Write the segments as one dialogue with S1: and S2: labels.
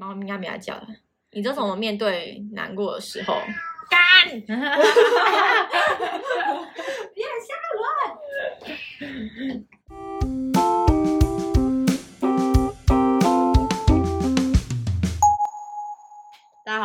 S1: 猫应该没来叫了。你这怎么面对难过的时候？干！别吓我！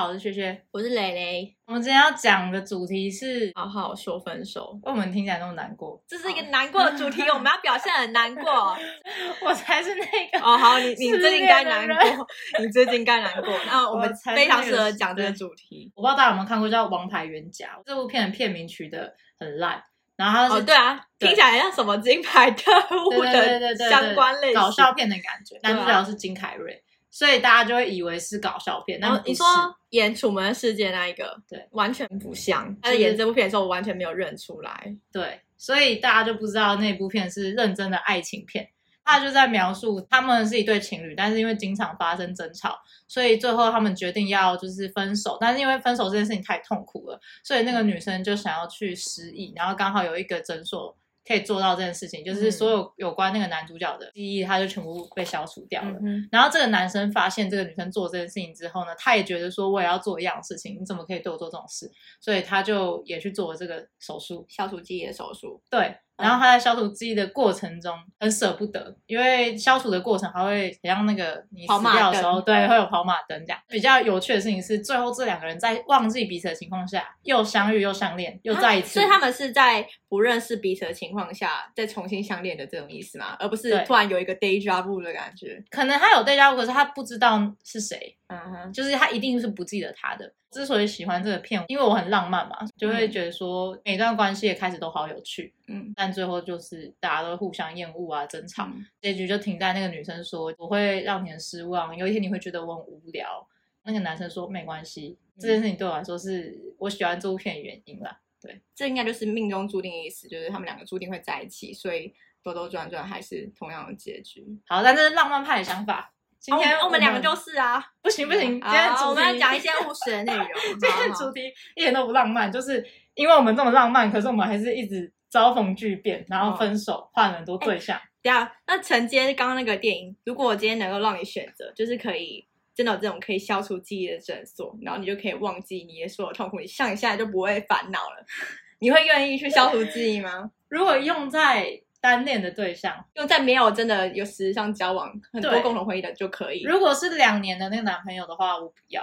S2: 好，我是薛薛，
S1: 我是蕾蕾。
S2: 我们今天要讲的主题是，
S1: 好好说分手。
S2: 为我们听起来那么难过，
S1: 这是一个难过的主题，我们要表现很难过。
S2: 我才是那个
S1: 哦，好，你你最近该难过，你最近该难过。那我们
S2: 才
S1: 非常适合讲这个主题。
S2: 我不知道大家有没有看过叫《王牌冤家》这部片的片名取得很烂，然后
S1: 哦，对啊，
S2: 对
S1: 听起来像什么金牌特务
S2: 对对对对对
S1: 的相关类型
S2: 搞笑片的感觉，男主角是金凯瑞，所以大家就会以为是搞笑片，
S1: 然后哦你说演《楚门的世界》那一个，
S2: 对，
S1: 完全不像。他在
S2: 就是
S1: 演这部片的时候，我完全没有认出来。
S2: 对，所以大家就不知道那部片是认真的爱情片。他就在描述他们是一对情侣，但是因为经常发生争吵，所以最后他们决定要就是分手。但是因为分手这件事情太痛苦了，所以那个女生就想要去失忆，然后刚好有一个诊所可以做到这件事情，就是
S1: 嗯
S2: 所有有关那个男主角的记忆，他就全部被消除掉了。
S1: 嗯
S2: 然后这个男生发现这个女生做这件事情之后呢，他也觉得说我也要做一样的事情，你怎么可以对我做这种事？所以他就也去做了这个手术。
S1: 消除记忆的手术，
S2: 对，然后他在消除记忆的过程中很舍不得，因为消除的过程还会很像那个你死掉的时候，对，会有跑马灯这样。比较有趣的事情是，最后这两个人在忘记彼此的情况下，又相遇又相恋，又再一次。
S1: 啊所以他们是在不认识彼此的情况下再重新相恋的这种意思吗？而不是突然有一个 day job 的感觉。
S2: 可能他有 day job，，可是他不知道是谁，
S1: 嗯哼，
S2: 就是他一定是不记得他的。之所以喜欢这个片，因为我很浪漫嘛，就会觉得说每段关系的开始都好有趣，
S1: 嗯
S2: 但最后就是大家都互相厌恶啊、争吵，
S1: 嗯
S2: 结局就停在那个女生说我会让你很失望，有一天你会觉得我很无聊。那个男生说没关系，这件事情对我来说是我喜欢这部片的原因啦。
S1: 对这应该就是命中注定的意思，就是他们两个注定会在一起，所以兜兜转转还是同样的结局。
S2: 好，但这是浪漫派的想法。今天
S1: 哦我们两个就是啊，
S2: 不行不行，今天主题
S1: 好我们要讲一些务实的内容。
S2: 今天的主题一点都不浪漫，就是因为我们这么浪漫，可是我们还是一直遭逢巨变，然后分手，换了很多对象。
S1: 对啊，那承接刚刚那个电影，如果我今天能够让你选择，就是可以真的有这种可以消除记忆的诊所，然后你就可以忘记你的所有痛苦，你像你现在就不会烦恼了。你会愿意去消除记忆吗？
S2: 如果用在单恋的对象，
S1: 用在没有真的有实质上交往很多共同回忆的就可以。
S2: 如果是两年的那个男朋友的话，我不要。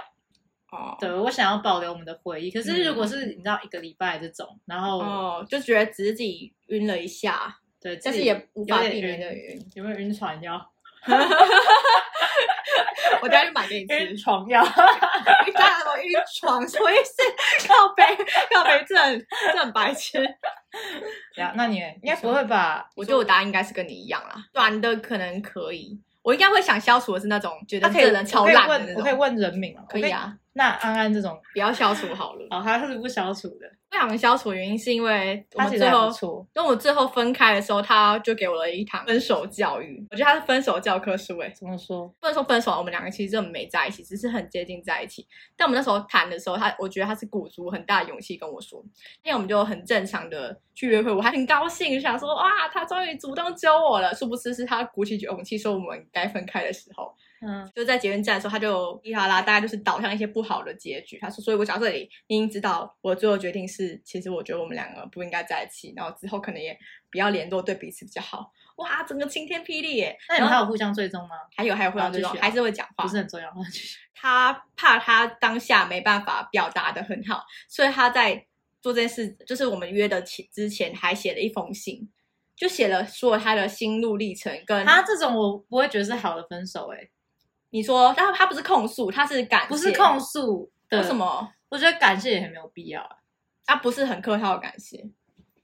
S1: 哦，
S2: 对我想要保留我们的回忆。可是
S1: 嗯
S2: 如果是你知道一个礼拜这种，然后、
S1: 哦，就觉得只是自己晕了一下，
S2: 对，
S1: 但是也无法避免的
S2: 晕
S1: 晕。
S2: 有没有晕船药？
S1: 我等下去买给你吃。
S2: 晕床药。
S1: 晕大什么晕床？什么意思？靠背靠背，这很这很白痴。
S2: 呀，那你应该不会吧？
S1: 我觉得我答案应该是跟你一样啦，短的可能可以，我应该会想消除的是那种觉得这人超烂的那
S2: 种，我可以
S1: 种。
S2: 问人名吗？
S1: 可以啊，
S2: 那安安这种，
S1: 不要消除好了。
S2: 哦，他是不消除的，
S1: 不想消除的原因是因为我最后
S2: 不错。
S1: 跟我最后分开的时候，他就给我了一堂分手教育。我觉得他是分手教科书诶、欸
S2: 怎么说？
S1: 不能说分手，我们两个其实真的没在一起，只是很接近在一起。但我们那时候谈的时候，他我觉得他是鼓足很大的勇气跟我说，因为我们就很正常的去约会，我还很高兴，想说哇，他终于主动揪我了。殊不知是他鼓起勇气说我们该分开的时候，
S2: 嗯，
S1: 就在捷运站的时候，他就噼啦啦，大概就是导向一些不好的结局。他说，所以我讲到这里，你已经知道我最后决定是，其实我觉得我们两个不应该在一起，然后之后可能也不要联络，对彼此比较好。哇，整个晴天霹雳耶！
S2: 那你们还有互相追踪吗？
S1: 还有还有
S2: 互相追踪，
S1: 还是会讲话
S2: 不。是很重要，
S1: 他怕他当下没办法表达的很好，所以他在做这件事，就是我们约的前之前还写了一封信，就写了说他的心路历程跟
S2: 他这种我不会觉得是好的分手、欸，
S1: 你说，但他不是控诉，他是感谢，
S2: 不是控诉的。
S1: 为什？么？
S2: 我觉得感谢也很没有必要啊，
S1: 他不是很客套的感谢，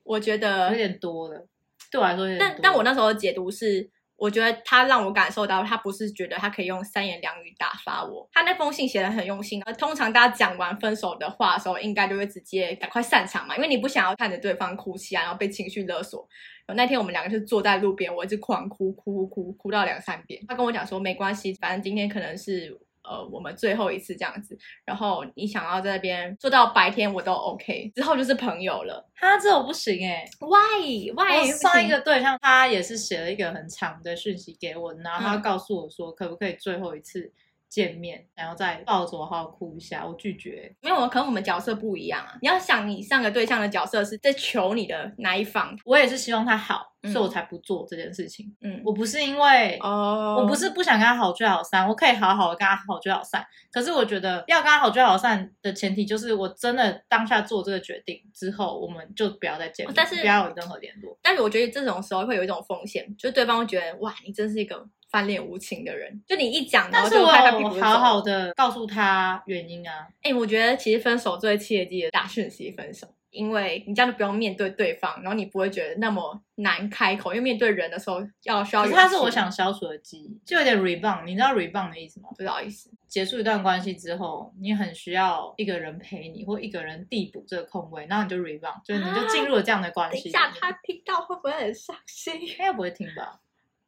S1: 我觉得
S2: 有点多了，对我来说有点多
S1: 但但我那时候的解读是，我觉得他让我感受到，他不是觉得他可以用三言两语打发我。他那封信写的很用心，而通常大家讲完分手的话的时候，应该就会直接赶快散场嘛，因为你不想要看着对方哭泣啊，然后被情绪勒索。那天我们两个就坐在路边，我一直狂哭，哭哭哭，哭到两三遍。他跟我讲说，没关系，反正今天可能是。呃，我们最后一次这样子，然后你想要在那边做到白天我都 OK，之后就是朋友了。
S2: 他这我不行哎、
S1: Why
S2: 我
S1: Why？
S2: 上一个对象，他也是写了一个很长的讯息给我，然后他
S1: 嗯。
S2: 告诉我说，可不可以最后一次见面，然后再抱着我好好哭一下，我拒绝。
S1: 没有，可能我们角色不一样啊。你要想，你上个对象的角色是在求你的那一方，
S2: 我也是希望他好，
S1: 嗯
S2: 所以我才不做这件事情。
S1: 嗯，
S2: 我不是因为
S1: 哦，
S2: 我不是不想跟他好聚好散，我可以好好的跟他好聚好散。可是我觉得要跟他好聚好散的前提就是，我真的当下做这个决定之后，我们就不要再见面，
S1: 但是
S2: 不要有任何联络。
S1: 但是我觉得这种时候会有一种风险，就是对方会觉得哇，你真是一个翻脸无情的人。就你一讲，然后就拍拍屁股
S2: 有好好
S1: 的。
S2: 告诉他原因啊，
S1: 哎、我觉得其实分手最切记的打讯息分手，因为你这样就不用面对对方，然后你不会觉得那么难开口，因为面对人的时候要需要勇气。
S2: 可是他是我想消除的记忆，就有点 rebound。你知道 rebound 的意思吗？
S1: 不好意思，
S2: 结束一段关系之后，你很需要一个人陪你，或一个人递补这个空位，然后你就 rebound，就是你就进入了这样的关系。
S1: 等一下他听到会不会很伤心？
S2: 应该不会听吧？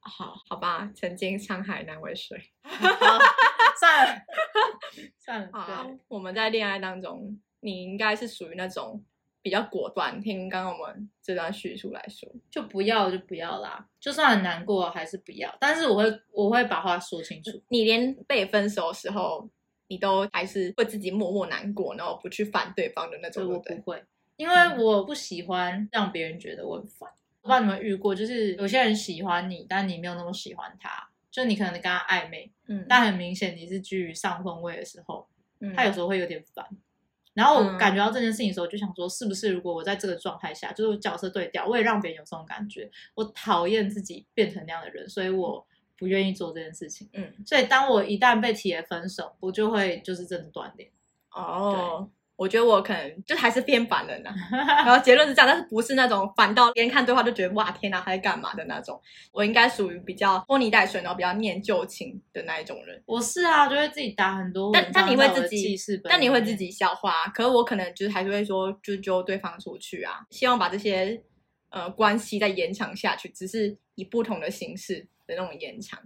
S1: 好，好吧，曾经沧海难为水。
S2: 好，算了，算了，
S1: 好，，我们在恋爱当中，你应该是属于那种比较果断。听刚刚我们这段叙述来说，
S2: 就不要就不要啦，就算很难过还是不要。但是我会我会把话说清楚。
S1: 你连被分手的时候，你都还是会自己默默难过，然后不去烦对方的那种，
S2: 我？
S1: 不
S2: 会，因为我不喜欢让别人觉得我很烦。我不知道你们遇过，就是有些人喜欢你，但你没有那么喜欢他，就你可能跟他暧昧，
S1: 嗯，
S2: 但很明显你是居于上风位的时候，
S1: 嗯
S2: 他有时候会有点烦。然后我
S1: 嗯
S2: 感觉到这件事情的时候，就想说，是不是如果我在这个状态下，就是角色对调，我也让别人有这种感觉，我讨厌自己变成那样的人，所以我不愿意做这件事情。
S1: 嗯，
S2: 所以当我一旦被提了分手，我就会就是真的断联。
S1: 哦。我觉得我可能就还是偏烦人啊，然后结论是这样，但是不是那种烦到连看对话就觉得哇天哪他在干嘛的那种，我应该属于比较拖泥带水，然后比较念旧情的那一种人。
S2: 我是啊，就会自己打很多
S1: 但但你会自己但你会自己消化，可是我可能就是还是会说，就揪对方出去啊，希望把这些呃关系再延长下去，只是以不同的形式的那种延长。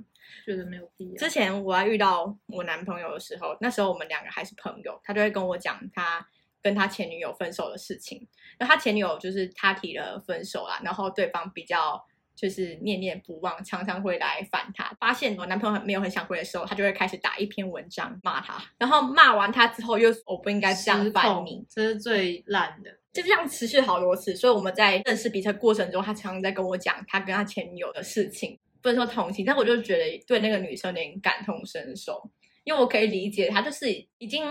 S2: 觉得没有必要
S1: 之。前我在遇到我男朋友的时候，那时候我们两个还是朋友，他就会跟我讲他跟他前女友分手的事情。那他前女友就是他提了分手啦，然后对方比较就是念念不忘，常常会来烦他。发现我男朋友很没有很想回的时候，他就会开始打一篇文章骂他，然后骂完他之后又我不应该这样烦你，，
S2: 这是最烂的。
S1: 就这样持续好多次，所以我们在认识彼此过程中，他常常在跟我讲他跟他前女友的事情，不能说同情，但我就觉得对那个女生有点感同身受，因为我可以理解他就是已经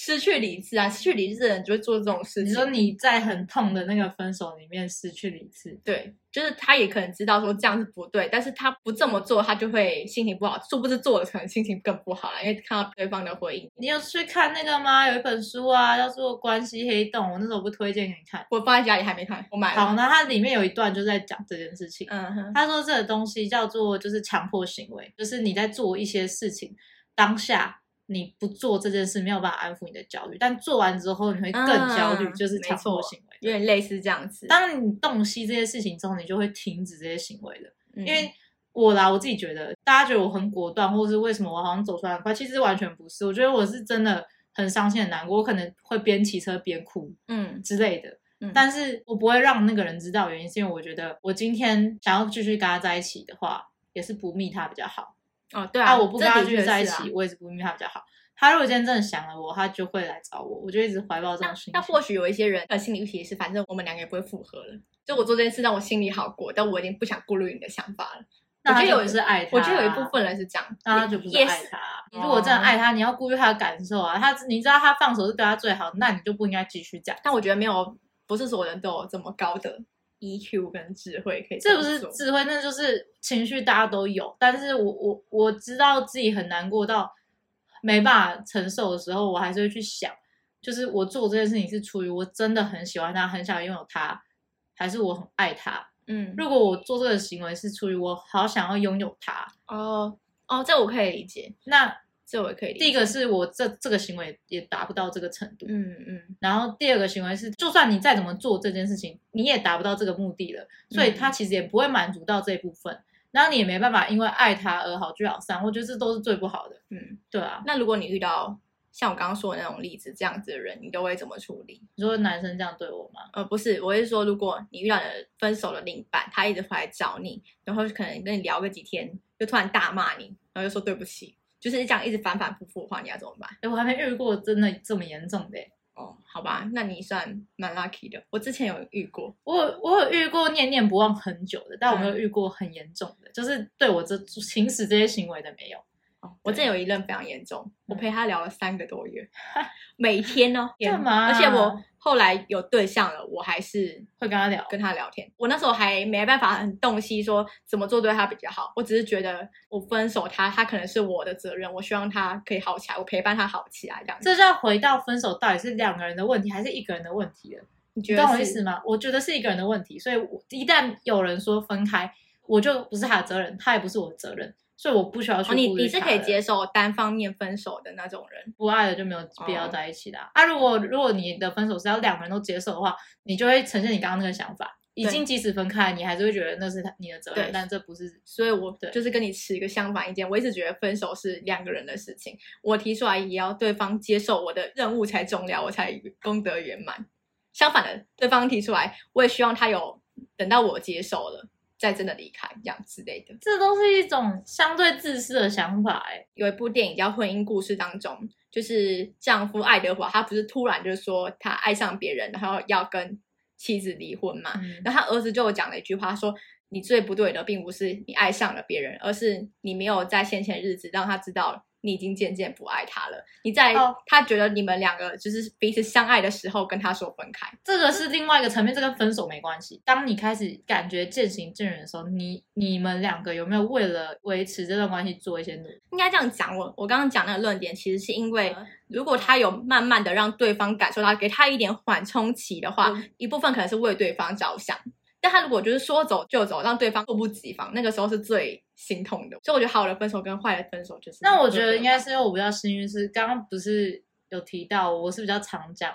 S1: 失去理智啊，失去理智的人就会做这种事情。
S2: 你说你在很痛的那个分手里面失去理智，
S1: 对，就是他也可能知道说这样是不对，但是他不这么做，他就会心情不好，殊不知做了可能心情更不好了，因为看到对方的回应。
S2: 你有去看那个吗？有一本书啊，叫做《关系黑洞》，我那时候不推荐给你看。
S1: 我放在家里还没看，我买了好，
S2: 那它里面有一段就在讲这件事情。
S1: 嗯哼，
S2: 他说这个东西叫做就是强迫行为，就是你在做一些事情当下你不做这件事没有办法安抚你的焦虑，但做完之后你会更焦虑，
S1: 嗯
S2: 就是强迫行为。
S1: 有点类似这样子。
S2: 当你洞悉这些事情之后，你就会停止这些行为的。
S1: 因
S2: 因为我啦，我自己觉得，大家觉得我很果断，或者是为什么我好像走出来很快，其实完全不是。我觉得我是真的很伤心、很难过，我可能会边骑车边哭
S1: 嗯
S2: 之类的。
S1: 嗯
S2: 但是我不会让那个人知道，原因是因为我觉得我今天想要继续跟他在一起的话，也是不密他比较好。
S1: 哦，对
S2: 啊，
S1: 啊，
S2: 我不跟他
S1: 这的确
S2: 继续在一起，我也是不因为他比较好。他如果今天真的想了我，他就会来找我，我就一直怀抱这
S1: 那
S2: 种心情。
S1: 那或许有一些人的心理预期是，反正我们两个也不会复合了。就我做这件事让我心里好过，但我已经不想顾虑你的想法了。
S2: 那他就
S1: 我觉得有
S2: 不是爱他，
S1: 我觉得有一部分人是这样，
S2: 那他就不是
S1: 也
S2: 爱他。你如果真的爱他，你要顾虑他的感受啊。他你知道他放手是对他最好，那你就不应该继续这样。
S1: 但我觉得没有，不是所有人都有这么高的 EQ 跟智慧可以
S2: 这不是智慧，那就是情绪，大家都有。但是我我我知道自己很难过到没办法承受的时候，我还是会去想，就是我做这件事情是出于我真的很喜欢他，很想拥有他，还是我很爱他。
S1: 嗯
S2: 如果我做这个行为是出于我好想要拥有他，
S1: 哦哦，这我可以理解，
S2: 那
S1: 这我也可以。
S2: 第一个是我这这个行为也达不到这个程度，
S1: 嗯嗯
S2: 然后第二个行为是，就算你再怎么做这件事情，你也达不到这个目的了，所以他其实也不会满足到这一部分，然后你也没办法因为爱他而好聚好散，我觉得这都是最不好的。
S1: 嗯。
S2: 对啊，
S1: 那如果你遇到像我刚刚说的那种例子这样子的人，你都会怎么处理？
S2: 你说男生这样对我吗？
S1: 呃，不是，我是说，如果你遇到的分手的另一半，他一直回来找你，然后可能跟你聊个几天，就突然大骂你，然后就说对不起，就是这样一直反反复复的话，你要怎么办？
S2: 哎，我还没遇过真的这么严重的。
S1: 哦，好吧，那你算蛮 lucky 的。我之前有遇过，
S2: 我我有遇过念念不忘很久的，但我没有遇过很严重的，就是对我这行使这些行为的没有。
S1: 我这有一任非常严重，我陪他聊了三个多月，每天呢，
S2: 干嘛？
S1: 而且我后来有对象了，我还是
S2: 会跟他聊，
S1: 跟他聊天。我那时候还没办法很洞悉说怎么做对他比较好，我只是觉得我分手他，他可能是我的责任，我希望他可以好起来，我陪伴他好起来这样。
S2: 这就要回到分手到底是两个人的问题还是一个人的问题了？
S1: 你觉得
S2: 懂我意思吗？我觉得是一个人的问题，所以我一旦有人说分开，我就不是他的责任，他也不是我的责任。所以我不需要去。
S1: 你你是可以接受单方面分手的那种人，
S2: 不爱了就没有必要在一起的。啊，如果如果你的分手是要两个人都接受的话，你就会呈现你刚刚那个想法，已经即使分开，你还是会觉得那是他你的责任，但这不是。
S1: 所以我就是跟你持一个相反意见，我一直觉得分手是两个人的事情，我提出来也要对方接受我的任务才重要，我才功德圆满。相反的，对方提出来，我也希望他有等到我接受了。再真的离开这样之类的，
S2: 这都是一种相对自私的想法。哎，
S1: 有一部电影叫《婚姻故事》当中，就是丈夫爱德华，他不是突然就是说他爱上别人，然后要跟妻子离婚嘛？然后他儿子就讲了一句话，说：“你最不对的，并不是你爱上了别人，而是你没有在先前日子让他知道。”你已经渐渐不爱他了。你在他觉得你们两个就是彼此相爱的时候，跟他说分开，
S2: 这个是另外一个层面，这跟分手没关系。当你开始感觉渐行渐远的时候，你你们两个有没有为了维持这段关系做一些努力？
S1: 应该这样讲，我我刚刚讲那个论点，其实是因为如果他有慢慢的让对方感受到，给他一点缓冲期的话，一部分可能是为对方着想。但他如果就是说走就走，让对方猝不及防，那个时候是最心痛的。所以我觉得好的分手跟坏的分手就是……
S2: 那我觉得应该是因为我比较幸运，是刚刚不是有提到我是比较常讲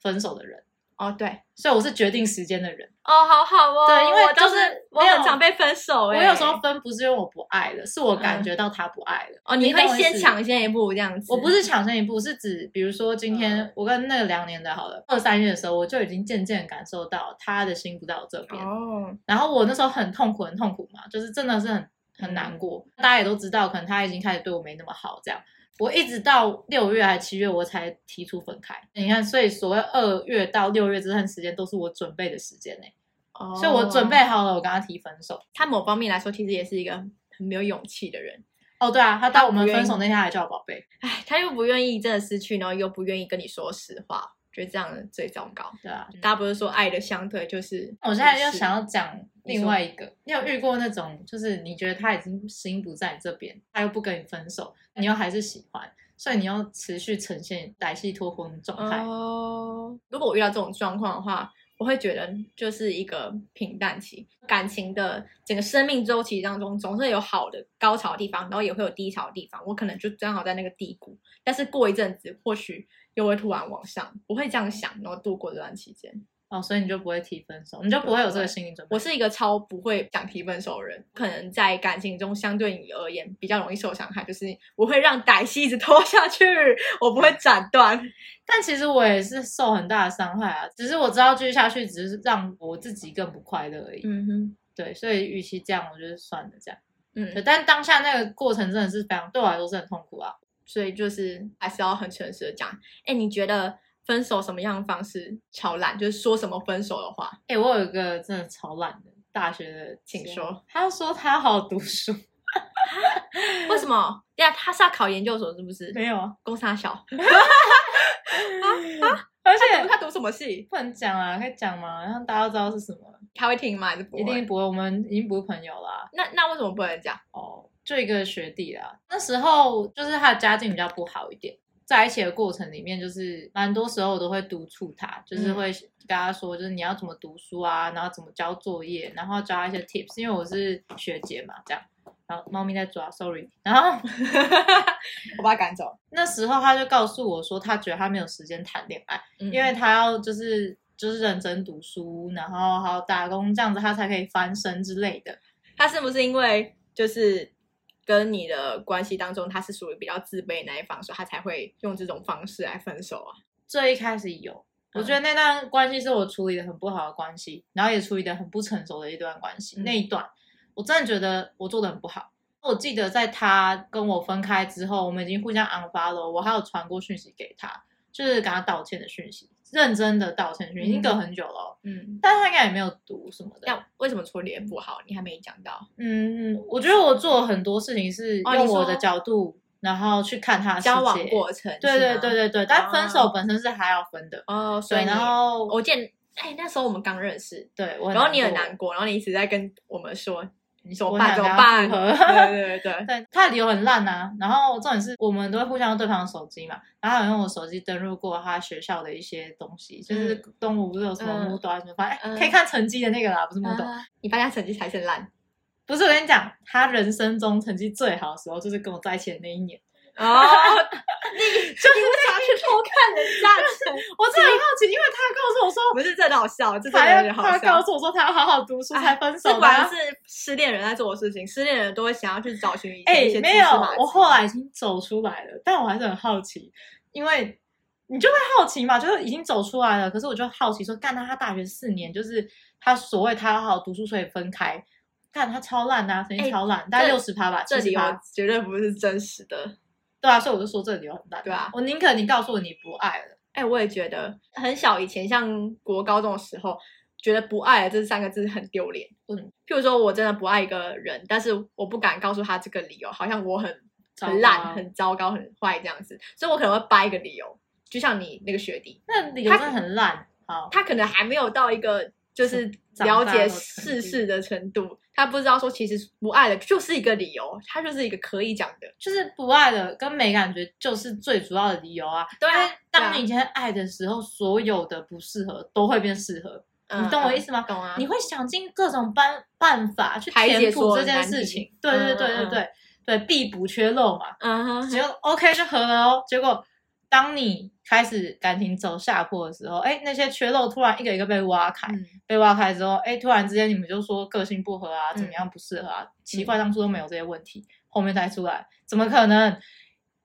S2: 分手的人。
S1: 哦，对，
S2: 所以我是决定时间的人。
S1: 哦，好好哦。
S2: 对，因为就是
S1: 我很常被分手。
S2: 我有时候分不是因为我不爱了，是我感觉到他不爱了。
S1: 哦，你会先抢先一步这样子？
S2: 我不是抢先一步，是指比如说今天我跟那个两年的好了二三月的时候，我就已经渐渐感受到他的心不在我这边。哦。然后我那时候很痛苦，很痛苦嘛，就是真的是很很难过。大家也都知道，可能他已经开始对我没那么好，这样。我一直到六月还七月，我才提出分开。你看，所以所谓二月到六月这段时间，都是我准备的时间呢。哦，所以我准备好了，我跟他提分手。
S1: 他某方面来说，其实也是一个很没有勇气的人。
S2: 哦，对啊，他到我们分手那天还叫我宝贝。
S1: 哎，他又不愿意真的失去，然后又不愿意跟你说实话，觉得这样最糟糕。
S2: 对啊，
S1: 大家不是说爱的相对就是……
S2: 我现在又想要讲另外一个，你有遇过那种，就是你觉得他已经心不在你这边，他又不跟你分手，你又还是喜欢。所以你要持续呈现歹戏拖婚的状态
S1: 哦。如果我遇到这种状况的话，我会觉得就是一个平淡期。感情的整个生命周期当中，总是有好的高潮的地方，然后也会有低潮的地方。我可能就正好在那个低谷，但是过一阵子，或许又会突然往上。不会这样想，然后度过这段期间。
S2: 哦，所以你就不会提分手，你就不会有这个心理准备。
S1: 我是一个超不会想提分手的人，可能在感情中相对你而言比较容易受伤害，就是我会让歹戏一直拖下去，我不会斩断。
S2: 但其实我也是受很大的伤害啊，只是我知道继续下去只是让我自己更不快乐而已。嗯哼，对，所以与其这样，我觉得算了这样。嗯，但当下那个过程真的是非常对我来说是很痛苦啊，
S1: 所以就是还是要很诚实的讲。哎，你觉得？分手什么样的方式超烂？就是说什么分手的话。
S2: 哎，我有一个真的超烂的大学的，
S1: 请说。
S2: 他说他要好好读书。
S1: 为什么？呀，他是要考研究所是不是？
S2: 没有啊，
S1: 公差小。啊
S2: 啊！而且
S1: 他读什么系？
S2: 不能讲啊，可以讲吗？让大家都知道是什么。
S1: 他会听吗？还是不会？
S2: 一定不会。我们已经不是朋友了。
S1: 那那为什么不能讲？
S2: 哦，就一个学弟啦。那时候就是他的家境比较不好一点。在一起的过程里面，就是蛮多时候我都会督促他，就是会跟他说，就是你要怎么读书啊，然后怎么交作业，然后教他一些 tips。因为我是学姐嘛，这样。然后猫咪在抓，sorry。然后
S1: 我把他赶走。
S2: 那时候他就告诉我说，他觉得他没有时间谈恋爱，因为他要就是就是认真读书，然后还有打工，这样子他才可以翻身之类的。
S1: 他是不是因为就是？跟你的关系当中，他是属于比较自卑那一方，所以他才会用这种方式来分手啊。
S2: 最一开始有，我觉得那段关系是我处理的很不好的关系，然后也处理的很不成熟的一段关系。那一段，我真的觉得我做的很不好。我记得在他跟我分开之后，我们已经互相 unfollow，我还有传过讯息给他，就是跟他道歉的讯息，认真的道歉讯，已经隔很久了。哦，
S1: 嗯，
S2: 但他应该也没有读什么的。
S1: 要为什么处理得不好？你还没讲到。
S2: 嗯，我觉得我做了很多事情是用我的角度，然后去看他的
S1: 交往。过程，
S2: 对对对对对，但分
S1: 哦
S2: 手本身是还要分的。
S1: 哦，所以
S2: 对，然后
S1: 我见，哎，那时候我们刚认识，
S2: 对我，
S1: 然后你很难过，然后你一直在跟我们说
S2: 你
S1: 怎么办？怎么
S2: 我
S1: 办？
S2: 想跟他复合
S1: 对对对对，
S2: 他的理由很烂啊。然后重点是我们都会互相用对方的手机嘛，然后他有用我手机登录过他学校的一些东西，就是
S1: 嗯
S2: 东吴不是有什么
S1: 嗯
S2: Moodle 还是什么，反正、
S1: 嗯
S2: 可以看成绩的那个啦，不是 Moodle。
S1: 啊你发现他成绩才是烂
S2: 不是我跟你讲，他人生中成绩最好的时候就是跟我在一起的那一年。
S1: 哦，你就是想去偷看人家成，
S2: 我真的很好奇，因为他告诉我说，
S1: 不是真的好笑，这真的
S2: 他要
S1: 有点好笑。
S2: 他告诉我说他要好好读书才分手的啊、
S1: 果然是失恋人在做的事情，失恋人都会想要去找寻一些
S2: 没有我后来已经走出来了，但我还是很好奇，因为你就会好奇嘛，就是已经走出来了，可是我就好奇说，干他他大学四年，就是他所谓他好好读书，所以分开，干他超烂啊，成绩
S1: 哎
S2: 超烂，大概
S1: 这
S2: 六十趴吧，七十趴，
S1: 绝对不是真实的。
S2: 对啊，所以我就说这个理由很烂，
S1: 对啊。
S2: 我宁可你告诉我你不爱了，
S1: 哎、我也觉得很小以前，像国高中的时候，觉得不爱了这三个字很丢脸。
S2: 嗯，
S1: 譬如说我真的不爱一个人，但是我不敢告诉他这个理由，好像我很很烂、很糟糕、很坏这样子，所以我可能会掰一个理由。就像你那个学弟，
S2: 那理由真的很烂，好，
S1: 他可能还没有到一个就是了解世事的程度，他不知道说其实不爱了就是一个理由，他就是一个可以讲的。
S2: 就是不爱了跟没感觉就是最主要的理由啊，
S1: 对啊
S2: 当你今天爱的时候，所有的不适合都会变适合。
S1: 嗯
S2: 你懂我意思吗？
S1: 懂啊，
S2: 你会想尽各种办办法去填补这件事情，对对对对对对，必补缺漏嘛。
S1: 嗯哼，
S2: 结果 OK 就合了哦。结果当你开始感情走下坡的时候，哎，那些缺漏突然一个一个被挖开，
S1: 嗯
S2: 被挖开之后，哎，突然之间你们就说个性不合啊，
S1: 嗯
S2: 怎么样不适合啊？奇怪，当初都没有这些问题，后面才出来，怎么可能？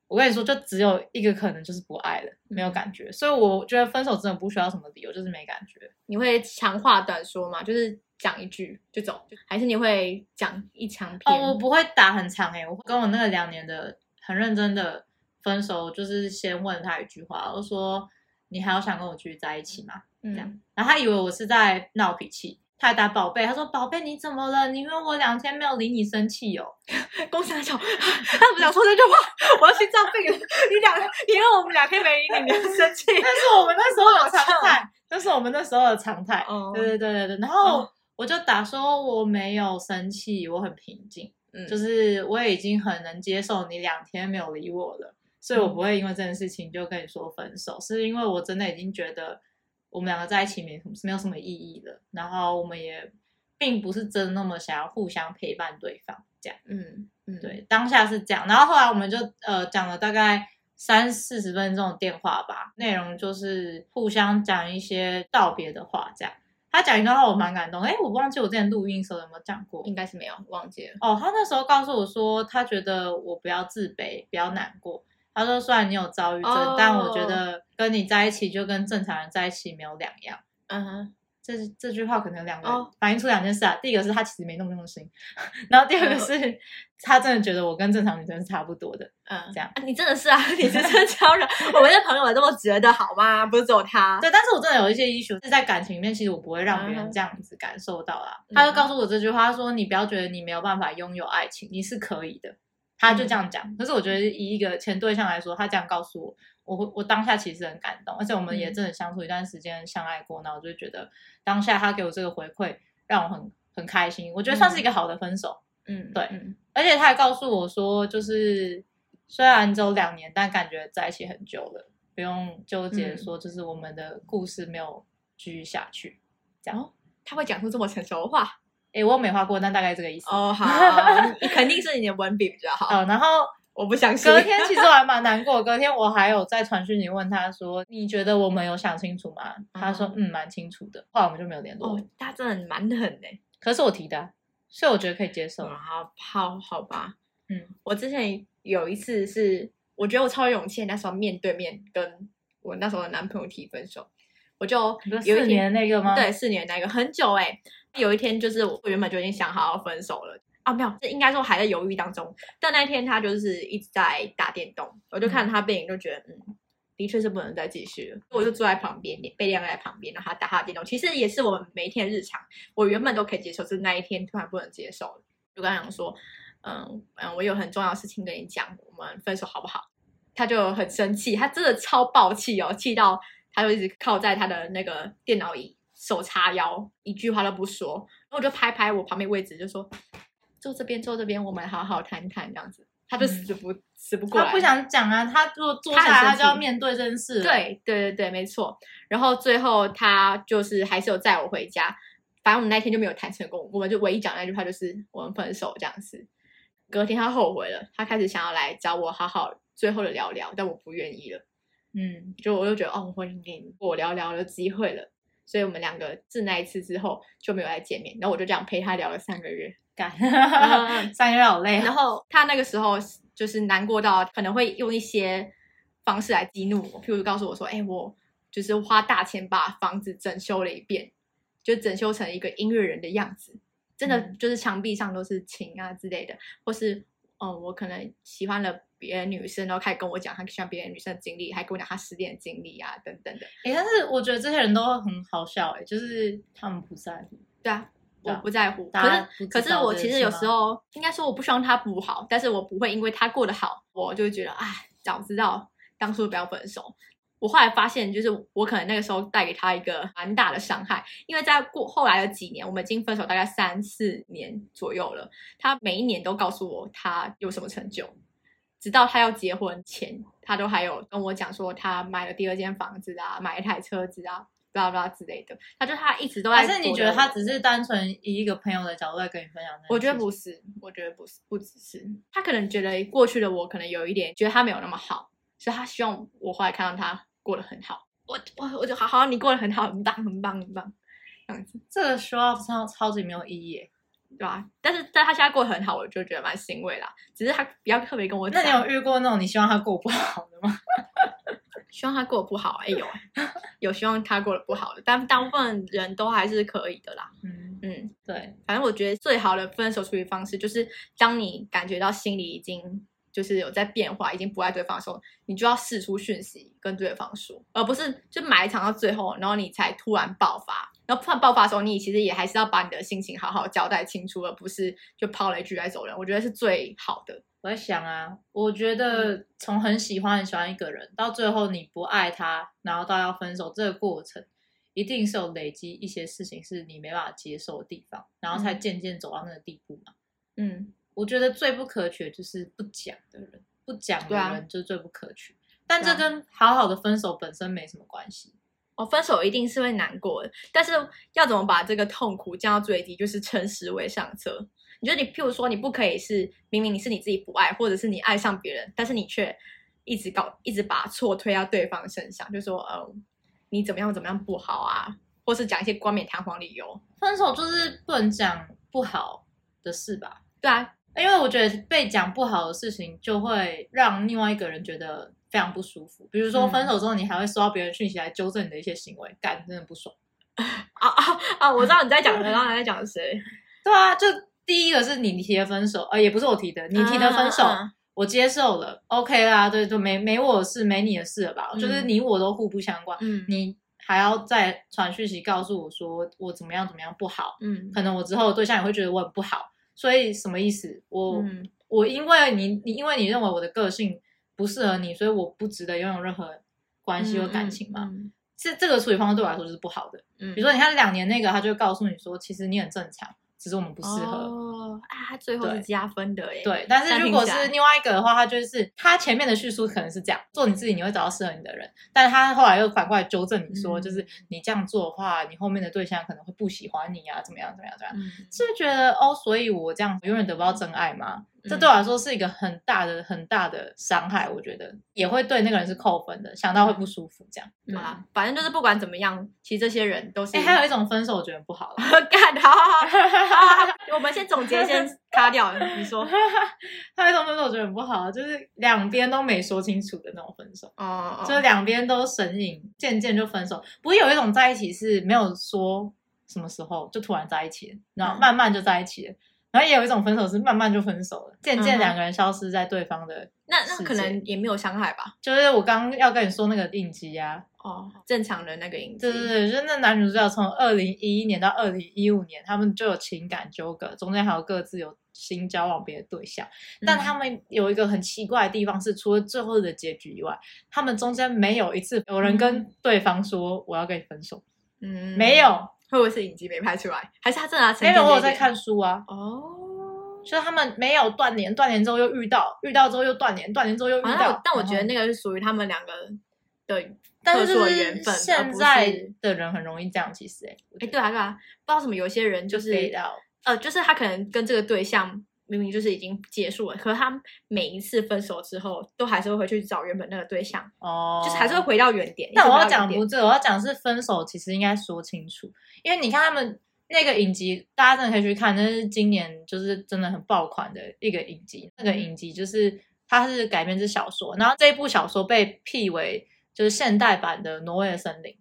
S2: 我跟你说，就只有一个可能，就是不爱了，没有感觉。所以我觉得分手真的不需要什么理由，就是没感觉。
S1: 你会长话短说吗？就是讲一句就走，还是你会讲一长篇？
S2: 哦，我不会打很长诶、我跟我那个两年的很认真的分手，就是先问他一句话，我说你还要想跟我继续在一起吗？
S1: 嗯
S2: 这样然后他以为我是在闹脾气，他还打宝贝，他说宝贝你怎么了？你因为我两天没有理你生气哦。
S1: 公司小，他怎么想说这句话，我要心脏病了。你两，因为我们两天没理你，你要生气。
S2: 但是我们那时候的常态，那是我们那时候的常态。
S1: 哦
S2: 对对对对对，然后
S1: 哦
S2: 我就打说我没有生气，我很平静。
S1: 嗯
S2: 就是我也已经很能接受你两天没有理我了，所以我不会因为这件事情就跟你说分手，是因为我真的已经觉得我们两个在一起没什么没有什么意义了，然后我们也并不是真的那么想要互相陪伴对方，这样
S1: 嗯嗯，
S2: 对，当下是这样，然后后来我们就呃讲了大概三四十分钟的电话吧，内容就是互相讲一些道别的话，这样。他讲一段话我蛮感动，哎，我忘记我之前录音的时候有没有讲过，
S1: 应该是没有忘记了。
S2: 哦，他那时候告诉我说，他觉得我不要自卑，不要难过。他说，虽然你有躁郁症，
S1: 哦
S2: 但我觉得跟你在一起就跟正常人在一起没有两样。
S1: 嗯哼，
S2: 这这句话可能有两个、
S1: 哦
S2: 反映出两件事啊。第一个是他其实没那么用心，然后第二个是、他真的觉得我跟正常女生是差不多的。
S1: 嗯，
S2: 这样
S1: 啊你真的是啊，你是真超人。我们的朋友也这么觉得好吗？不是只有他。
S2: 对，但是我真的有一些 issue 是在感情里面，其实我不会让别人
S1: 嗯
S2: 这样子感受到啦。
S1: 嗯
S2: 他就告诉我这句话，他说：“你不要觉得你没有办法拥有爱情，你是可以的。”他就这样讲。可是我觉得以一个前对象来说，他这样告诉我，我会我当下其实很感动，而且我们也
S1: 嗯
S2: 真的相处一段时间，相爱过，那我就觉得当下他给我这个回馈，让我很很开心。我觉得算是一个好的分手。
S1: 嗯，
S2: 对
S1: 嗯
S2: 而且他还告诉我说，就是虽然只有两年，但感觉在一起很久了，不用纠结
S1: 嗯
S2: 说就是我们的故事没有继续下去。这样，
S1: 哦他会讲出这么成熟的话。
S2: 诶，我没画过，但大概这个意思。
S1: 哦，好，你肯定是你的文笔比较好。
S2: 呃，然后
S1: 我不相信。
S2: 隔天其实我还蛮难过，隔天我还有在传讯息问他说：“你觉得我们有想清楚吗？”他说：“嗯，蛮清楚的。”后来我们就没有联络。
S1: 哦，他真的蛮狠的。
S2: 可是我提的啊、所以我觉得可以接受。
S1: 好，好，好吧。
S2: 嗯，
S1: 我之前有一次是，我觉得我超有勇气，那时候面对面跟我那时候的男朋友提分手，我就有一
S2: 年那个吗？
S1: 对，四年那个很久哎、有一天就是我原本就已经想好要分手了，啊，没有，这应该说还在犹豫当中。但那天他就是一直在打电动，我就看着他背影，就觉得嗯，的确是不能再继续了。我就坐在旁边，被晾在旁边，然后他打他的电动，其实也是我们每一天日常。我原本都可以接受，是那一天突然不能接受了，就跟他讲说，嗯嗯，我有很重要的事情跟你讲，我们分手好不好？他就很生气，他真的超暴气哦，气到他就一直靠在他的那个电脑椅，手叉腰，一句话都不说。然后我就拍拍我旁边位置，就说坐这边，坐这边，我们好好谈谈这样子。他就死不、死不过来，
S2: 他不想讲啊，他如果坐下来，他就要面对这件事。
S1: 对对对对，没错。然后最后他就是还是有载我回家，反正我们那天就没有谈成功。我们就唯一讲那句话就是我们分手这样子。隔天他后悔了，他开始想要来找我好好。最后的聊聊，但我不愿意了。
S2: 嗯，
S1: 就我就觉得哦，我已经我聊聊的机会了，所以我们两个自那一次之后就没有再见面。然后我就这样陪他聊了三个月，
S2: 干 三个月好累。
S1: 然后他那个时候就是难过到可能会用一些方式来激怒我，譬如告诉我说：“哎，我就是花大钱把房子整修了一遍，就整修成一个音乐人的样子，真的就是墙壁上都是琴啊之类的，或是嗯，我可能喜欢了。”别的女生，然后开始跟我讲他喜欢别的女生的经历，还跟我讲他失恋的经历啊，等等的。
S2: 哎，但是我觉得这些人都很好笑，哎，就是他们不在乎。
S1: 对啊，我不在乎。可是，可是我其实有时候应该说，我不希望他不好，但是我不会因为他过得好，我就觉得，哎，早知道当初不要分手。我后来发现，就是我可能那个时候带给他一个蛮大的伤害，因为在过后来的几年，我们已经分手大概三四年左右了，他每一年都告诉我他有什么成就。直到他要结婚前，他都还有跟我讲说他买了第二间房子啊，买一台车子啊，巴拉巴拉之类的。他就他一直都在。
S2: 还是你觉得他只是单纯以一个朋友的角度在跟你分享？
S1: 我觉得不是，我觉得不是，不只是他可能觉得过去的我可能有一点觉得他没有那么好，所以他希望我后来看到他过得很好。我我我就好好，你过得很好，很棒，很棒，很棒，这样子。
S2: 这个说超超级没有意义。
S1: 对吧？但是但他现在过得很好，我就觉得蛮欣慰啦。只是他比较特别跟我讲。
S2: 那你有遇过那种你希望他过不好的吗？
S1: 希望他过得不好，哎有，有希望他过得不好的，但大部分人都还是可以的啦。
S2: 嗯
S1: 嗯，
S2: 对，
S1: 反正我觉得最好的分手处理方式，就是当你感觉到心里已经。就是有在变化，已经不爱对方的时候，你就要试出讯息跟对方说，而不是就埋藏到最后，然后你才突然爆发。然后突然爆发的时候，你其实也还是要把你的心情好好交代清楚，而不是就抛了一句来走人。我觉得是最好的。
S2: 我在想啊，我觉得从很喜欢很喜欢一个人，到最后你不爱他，然后到要分手这个过程，一定是有累积一些事情是你没办法接受的地方，然后才渐渐走到那个地步嘛。
S1: 嗯。
S2: 我觉得最不可取就是不讲的人，不讲的人就是最不可取。但这跟好好的分手本身没什么关系。
S1: 哦，分手一定是会难过的，但是要怎么把这个痛苦降到最低，就是诚实为上策。你觉得你，譬如说，你不可以是明明你是你自己不爱，或者是你爱上别人，但是你却一直搞，一直把错推到对方身上，就说，嗯，你怎么样怎么样不好啊，或是讲一些冠冕堂皇理由。
S2: 分手就是不能讲不好的事吧？
S1: 对啊。
S2: 因为我觉得被讲不好的事情，就会让另外一个人觉得非常不舒服。比如说分手之后，你还会收到别人讯息来纠正你的一些行为，感真的不爽。
S1: 啊啊啊！我知道你在讲的，然后你在讲谁？
S2: 对啊，就第一个是你提的分手，呃，也不是我提的，你提的分手，我接受了，OK 啦，对，就没没我的事，没你的事了吧？就是你我都互不相关，
S1: 嗯，
S2: 你还要再传讯息告诉我说我怎么样怎么样不好，
S1: 嗯，
S2: 可能我之后对象也会觉得我很不好。所以什么意思？我我因为你你因为你认为我的个性不适合你，所以我不值得拥有任何关系或感情嘛？这这个处理方式对我来说就是不好的。
S1: 嗯，
S2: 比如说你看两年那个，他就告诉你说，其实你很正常。只是我们不适合
S1: 哦啊，最后是加分的哎。
S2: 对，但是如果是另外一个的话，他就是他前面的叙述可能是这样做你自己，你会找到适合你的人，但是他后来又反过来纠正你说，就是你这样做的话，你后面的对象可能会不喜欢你啊，怎么样怎么样怎么样，是不是觉得哦，所以我这样永远得不到真爱吗？这对我来说是一个很大的、很大的伤害，我觉得也会对那个人是扣分的，想到会不舒服。这样，
S1: 对啊，反正就是不管怎么样，其实这些人都是。
S2: 哎，还有一种分手，我觉得不好。
S1: 干，好好好，我们先总结，先卡掉。你说，
S2: 还有一种分手，我觉得不好，就是两边都没说清楚的那种分手。
S1: 哦，
S2: 就是两边都神隐，渐渐就分手。不是有一种在一起是没有说什么时候就突然在一起，然后慢慢就在一起了。然后也有一种分手是慢慢就分手了，渐渐两个人消失在对方的。
S1: 那那可能也没有伤害吧？
S2: 就是我刚刚要跟你说那个影集啊，
S1: 哦，正常人那个影
S2: 对对对，就是那男女主角从二零一一年到二零一五年，他们就有情感纠葛，中间还有各自有新交往别的对象。但他们有一个很奇怪的地方是，除了最后的结局以外，他们中间没有一次有人跟对方说我要跟你分手，
S1: 嗯
S2: 没有，
S1: 会不会是影集没拍出来？还是他真的要沉
S2: 因为
S1: 淀这一点
S2: 我有在看书啊，
S1: 哦。
S2: 就是他们没有断联，断联之后又遇到，遇到之后又断联，断联之后又遇到
S1: 我，但我觉得那个是属于他们两个的
S2: 但
S1: 特殊的
S2: 是
S1: 缘分，
S2: 现在
S1: 是
S2: 的人很容易这样，其实哎、
S1: 哎，对啊对啊，不知道什么有些人就是呃，就是他可能跟这个对象明明就是已经结束了，可是他每一次分手之后，都还是会回去找原本那个对象，
S2: 哦，
S1: 就是还是会回到原点。
S2: 但我要讲不是，我要讲是分手，其实应该说清楚，因为你看他们那个影集，大家真的可以去看，那是今年就是真的很爆款的一个影集。那个影集就是它是改编自小说，然后这一部小说被辟为就是现代版的《挪威的森林》，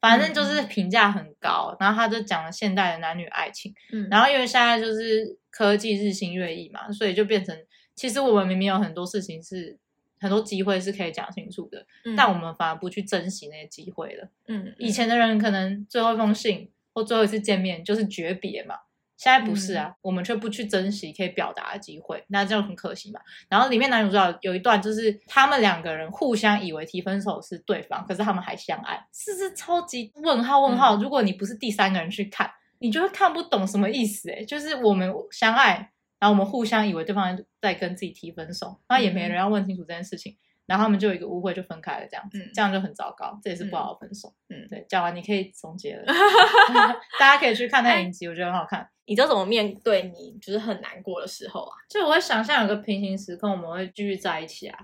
S2: 反正就是评价很高。然后他就讲了现代的男女爱情，
S1: 嗯，
S2: 然后因为现在就是科技日新月异嘛，所以就变成其实我们明明有很多事情是。很多机会是可以讲清楚的，
S1: 嗯
S2: 但我们反而不去珍惜那些机会了。
S1: 嗯
S2: 以前的人可能最后一封信或最后一次见面就是诀别嘛，现在不是啊，
S1: 嗯
S2: 我们却不去珍惜可以表达的机会，那这样很可惜嘛。然后里面男主角有一段就是他们两个人互相以为提分手是对方，可是他们还相爱，是是超级问号问
S1: 嗯
S2: 号。如果你不是第三个人去看，你就会看不懂什么意思诶、就是我们相爱。然后我们互相以为对方在跟自己提分手，然后也没人要问清楚这件事情，然后他们就有一个误会就分开了，这样子，
S1: 嗯
S2: 这样就很糟糕，这也是不好的分手。
S1: 嗯，
S2: 对，讲完你可以总结了，大家可以去看那个影集，我觉得很好看。
S1: 你都怎么面对你就是很难过的时候啊？
S2: 就我会想象有个平行时空，我们会继续在一起啊。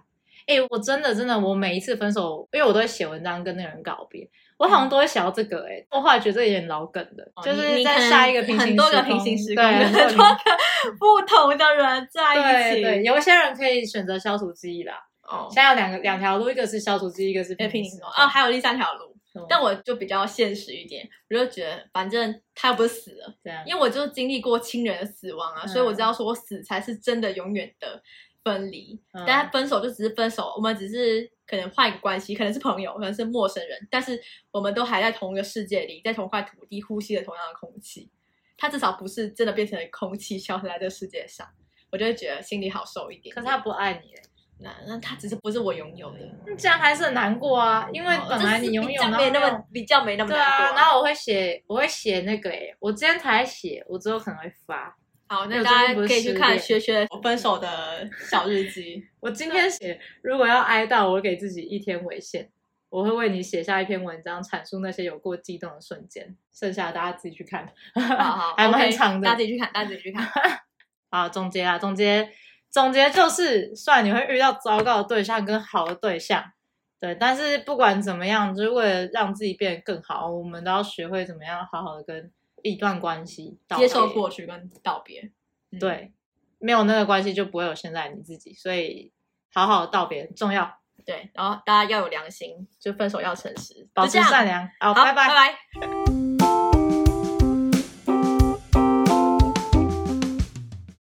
S2: 哎、我真的真的，我每一次分手，因为我都会写文章跟那个人告别，我好像都会想到这个、哎、我后来觉得这有点老梗的，
S1: 哦
S2: 就是在下一个平行
S1: 很多个
S2: 时空
S1: 平行时空，
S2: 对，
S1: 很
S2: 很多
S1: 多个 不同的人在一起。
S2: 对对，有一些人可以选择消除记忆啦。
S1: 哦
S2: 现，在有两个两条路，一个是消除记忆，一个是
S1: 在
S2: 平行时空
S1: 哦，还有第三条路。但我就比较现实一点，我就觉得反正他又不是死了，
S2: 这样，
S1: 因为我就经历过亲人的死亡啊，
S2: 嗯
S1: 所以我知道说我死才是真的永远的分离。
S2: 嗯
S1: 但是分手就只是分手，我们只是可能换一个关系，可能是朋友，可能是陌生人，但是我们都还在同一个世界里，在同块土地呼吸着同样的空气。他至少不是真的变成空气消失在这个世界上，我就会觉得心里好受一点点。
S2: 可是他不爱你、欸，
S1: 那那他只是不是我拥有的，
S2: 那这样还是很难过啊，因为
S1: 哦
S2: 本来你拥有，没有
S1: 那么比较没那么
S2: 对
S1: 难过
S2: 啊，然后我会写，我会写那个诶，我之前才写，我之后可能会发。
S1: 好，那大家可以去看学学分手的小日记。
S2: 我今天写，如果要哀悼，我给自己一天为限，我会为你写下一篇文章，阐述那些有过激动的瞬间，剩下的大家自己去看。
S1: 好好，
S2: 还蛮长的
S1: 大家自己去看，大家自己去看。
S2: 好，总结啊，总结，总结就是，虽然你会遇到糟糕的对象跟好的对象，对，但是不管怎么样，就是为了让自己变得更好，我们都要学会怎么样好好的跟一段关系
S1: 接受过去跟道别。嗯，
S2: 对，没有那个关系就不会有现在你自己，所以好好的道别很重要，
S1: 对，然后大家要有良心，就分手要诚实，
S2: 保持善。良。好，
S1: 好，
S2: 拜拜
S1: 拜。拜。